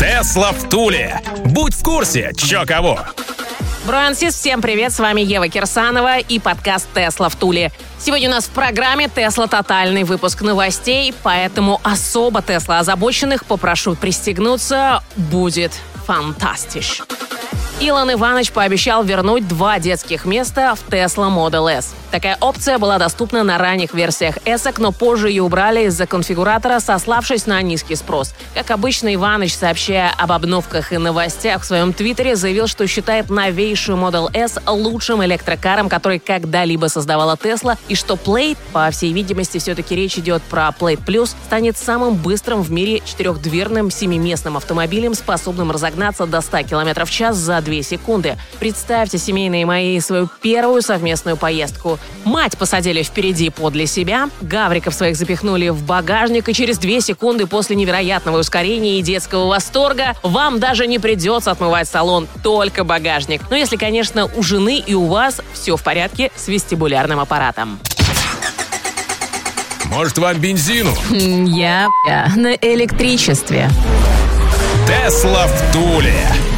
Тесла в Туле. Будь в курсе, чё кого. Bro and sis, всем привет, с вами Ева Кирсанова и подкаст «Тесла в Туле». Сегодня у нас в программе «Тесла. Тотальный выпуск новостей», поэтому особо Тесла озабоченных попрошу пристегнуться. Будет фантастич. Илон Иванович пообещал вернуть два детских места в Tesla Model S. Такая опция была доступна на ранних версиях эсок, но позже ее убрали из-за конфигуратора, сославшись на низкий спрос. Как обычно, Иванович, сообщая об обновках и новостях в своем твиттере, заявил, что считает новейшую Model S лучшим электрокаром, который когда-либо создавала Tesla, и что Plaid, по всей видимости, все-таки речь идет про Plate Plus, станет самым быстрым в мире четырехдверным семиместным автомобилем, способным разогнаться до 100 км в час за 2 секунды. Представьте, семейные мои, свою первую совместную поездку. Мать посадили впереди подле себя, гавриков своих запихнули в багажник, и через две секунды после невероятного ускорения и детского восторга вам даже не придется отмывать салон, только багажник. Но если, конечно, у жены и у вас все в порядке с вестибулярным аппаратом. Может, вам бензину? Я, я на электричестве. Тесла в Туле.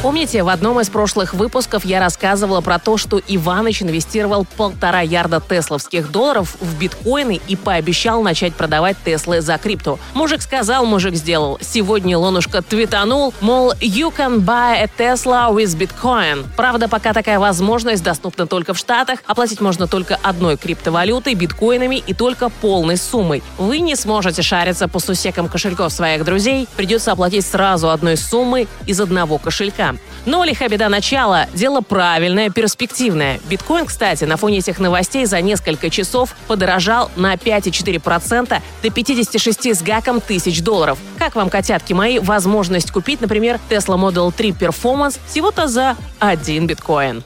Помните, в одном из прошлых выпусков я рассказывала про то, что Иваныч инвестировал полтора ярда тесловских долларов в биткоины и пообещал начать продавать Теслы за крипту. Мужик сказал, мужик сделал. Сегодня Лонушка твитанул, мол, you can buy a Tesla with Bitcoin. Правда, пока такая возможность доступна только в Штатах, оплатить можно только одной криптовалютой, биткоинами и только полной суммой. Вы не сможете шариться по сусекам кошельков своих друзей, придется оплатить сразу одной суммой из одного кошелька. Но лиха беда начала. Дело правильное, перспективное. Биткоин, кстати, на фоне этих новостей за несколько часов подорожал на 5,4% до 56 с гаком тысяч долларов. Как вам, котятки мои, возможность купить, например, Tesla Model 3 Performance всего-то за один биткоин?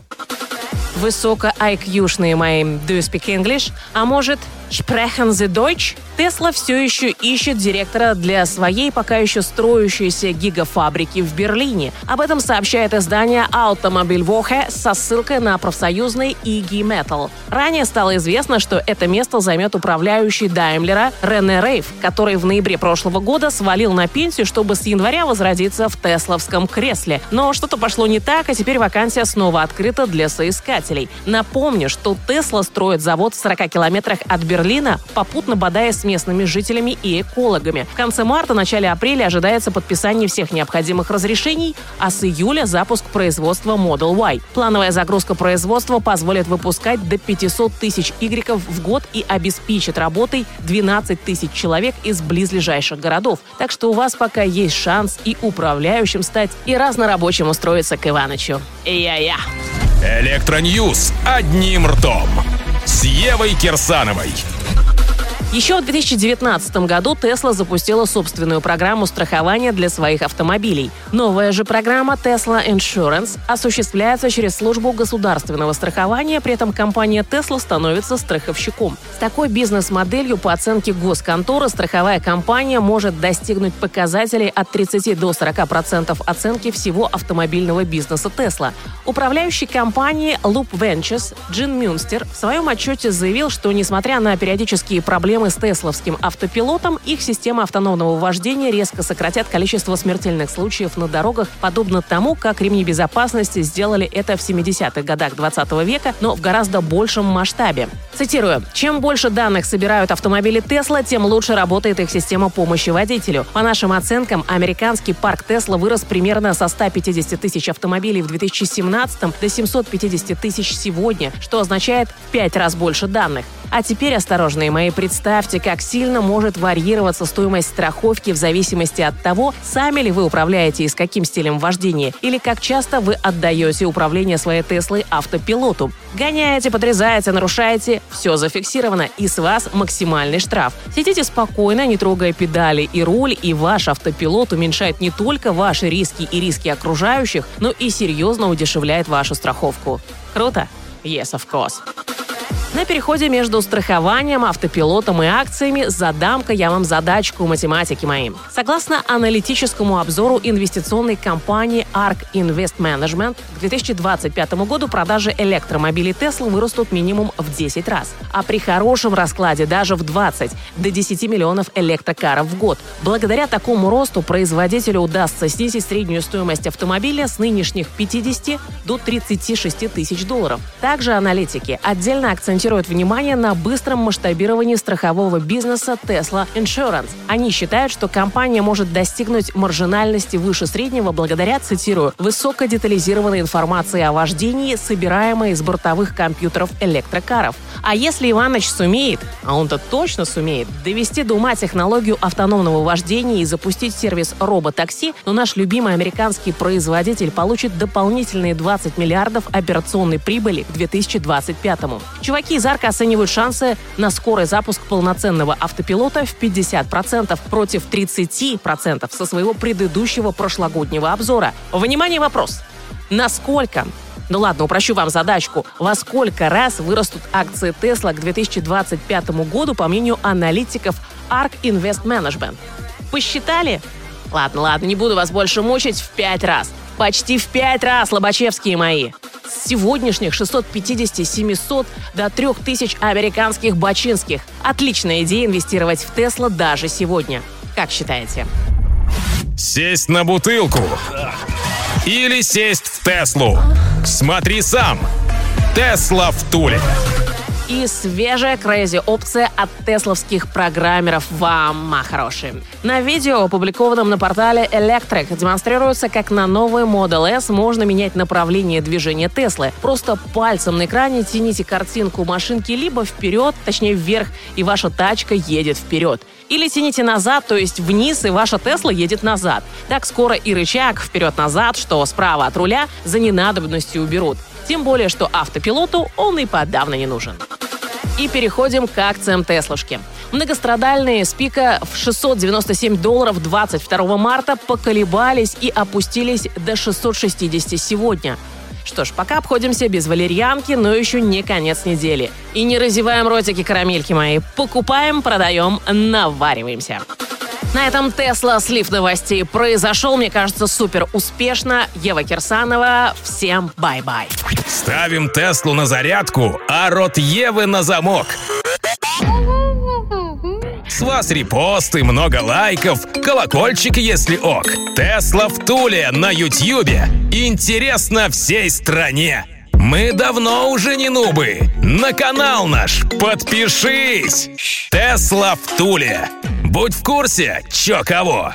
Высоко-IQ-шные мои «Do you speak English?» А может, «Sprechen Sie Deutsch?» Тесла все еще ищет директора для своей пока еще строящейся гигафабрики в Берлине. Об этом сообщает издание Automobil Woche со ссылкой на профсоюзный IG Metal. Ранее стало известно, что это место займет управляющий Даймлера Рене Рейв, который в ноябре прошлого года свалил на пенсию, чтобы с января возродиться в тесловском кресле. Но что-то пошло не так, и теперь вакансия снова открыта для соискателей. Напомню, что Тесла строит завод в 40 километрах от Берлина, попутно бодаясь с местными жителями и экологами. В конце марта, начале апреля ожидается подписание всех необходимых разрешений, а с июля запуск производства Model Y. Плановая загрузка производства позволит выпускать до 500 тысяч Y в год и обеспечит работой 12 тысяч человек из близлежащих городов. Так что у вас пока есть шанс и управляющим стать, и разнорабочим устроиться к Иванычу. Я-я. Электроньюз одним ртом. С Евой Кирсановой. Еще в 2019 году Tesla запустила собственную программу страхования для своих автомобилей. Новая же программа Tesla Insurance осуществляется через службу государственного страхования, при этом компания Tesla становится страховщиком. С такой бизнес-моделью по оценке госконторы страховая компания может достигнуть показателей от 30 до 40% оценки всего автомобильного бизнеса Tesla. Управляющий компании Loop Ventures Джин Мюнстер в своем отчете заявил, что несмотря на периодические проблемы с тесловским автопилотом, их системы автономного вождения резко сократят количество смертельных случаев на дорогах, подобно тому, как ремни безопасности сделали это в 70-х годах 20 века, но в гораздо большем масштабе. Цитирую. «Чем больше данных собирают автомобили Тесла, тем лучше работает их система помощи водителю. По нашим оценкам, американский парк Тесла вырос примерно со 150 тысяч автомобилей в 2017 до 750 тысяч сегодня, что означает в пять раз больше данных. А теперь, осторожные мои, представьте, как сильно может варьироваться стоимость страховки в зависимости от того, сами ли вы управляете и с каким стилем вождения, или как часто вы отдаете управление своей Теслой автопилоту. Гоняете, подрезаете, нарушаете – все зафиксировано, и с вас максимальный штраф. Сидите спокойно, не трогая педали и руль, и ваш автопилот уменьшает не только ваши риски и риски окружающих, но и серьезно удешевляет вашу страховку. Круто? Yes, of course. На переходе между страхованием, автопилотом и акциями задам-ка я вам задачку математики моим. Согласно аналитическому обзору инвестиционной компании ARK Invest Management, к 2025 году продажи электромобилей Tesla вырастут минимум в 10 раз, а при хорошем раскладе даже в 20 до 10 миллионов электрокаров в год. Благодаря такому росту производителю удастся снизить среднюю стоимость автомобиля с нынешних 50 до 36 тысяч долларов. Также аналитики отдельно акцентируют акцентируют внимание на быстром масштабировании страхового бизнеса Tesla Insurance. Они считают, что компания может достигнуть маржинальности выше среднего благодаря, цитирую, высокодетализированной информации о вождении, собираемой из бортовых компьютеров электрокаров. А если Иваныч сумеет, а он-то точно сумеет, довести до ума технологию автономного вождения и запустить сервис роботакси, то наш любимый американский производитель получит дополнительные 20 миллиардов операционной прибыли к 2025 -му. Чуваки Арка оценивают шансы на скорый запуск полноценного автопилота в 50% против 30% со своего предыдущего прошлогоднего обзора. Внимание, вопрос. Насколько ну ладно, упрощу вам задачку. Во сколько раз вырастут акции Tesla к 2025 году, по мнению аналитиков ARK Invest Management? Посчитали? Ладно, ладно, не буду вас больше мучить в пять раз. Почти в пять раз, лобачевские мои с сегодняшних 650-700 до 3000 американских бачинских. Отличная идея инвестировать в Тесла даже сегодня. Как считаете? Сесть на бутылку или сесть в Теслу? Смотри сам. Тесла в Туле и свежая crazy опция от тесловских программеров вам, хорошие. На видео, опубликованном на портале Electric, демонстрируется, как на новый Model S можно менять направление движения Теслы. Просто пальцем на экране тяните картинку машинки либо вперед, точнее вверх, и ваша тачка едет вперед. Или тяните назад, то есть вниз, и ваша Тесла едет назад. Так скоро и рычаг вперед-назад, что справа от руля, за ненадобностью уберут. Тем более, что автопилоту он и подавно не нужен. И переходим к акциям Теслушки. Многострадальные с пика в 697 долларов 22 марта поколебались и опустились до 660 сегодня. Что ж, пока обходимся без валерьянки, но еще не конец недели. И не разеваем ротики карамельки мои. Покупаем, продаем, навариваемся. На этом Тесла слив новостей произошел, мне кажется, супер успешно. Ева Кирсанова, всем bye-bye. Ставим Теслу на зарядку, а рот Евы на замок. С вас репосты, много лайков, колокольчик, если ок. Тесла в Туле на Ютьюбе. Интересно всей стране. Мы давно уже не нубы. На канал наш подпишись. Тесла в Туле. Будь в курсе, чё кого.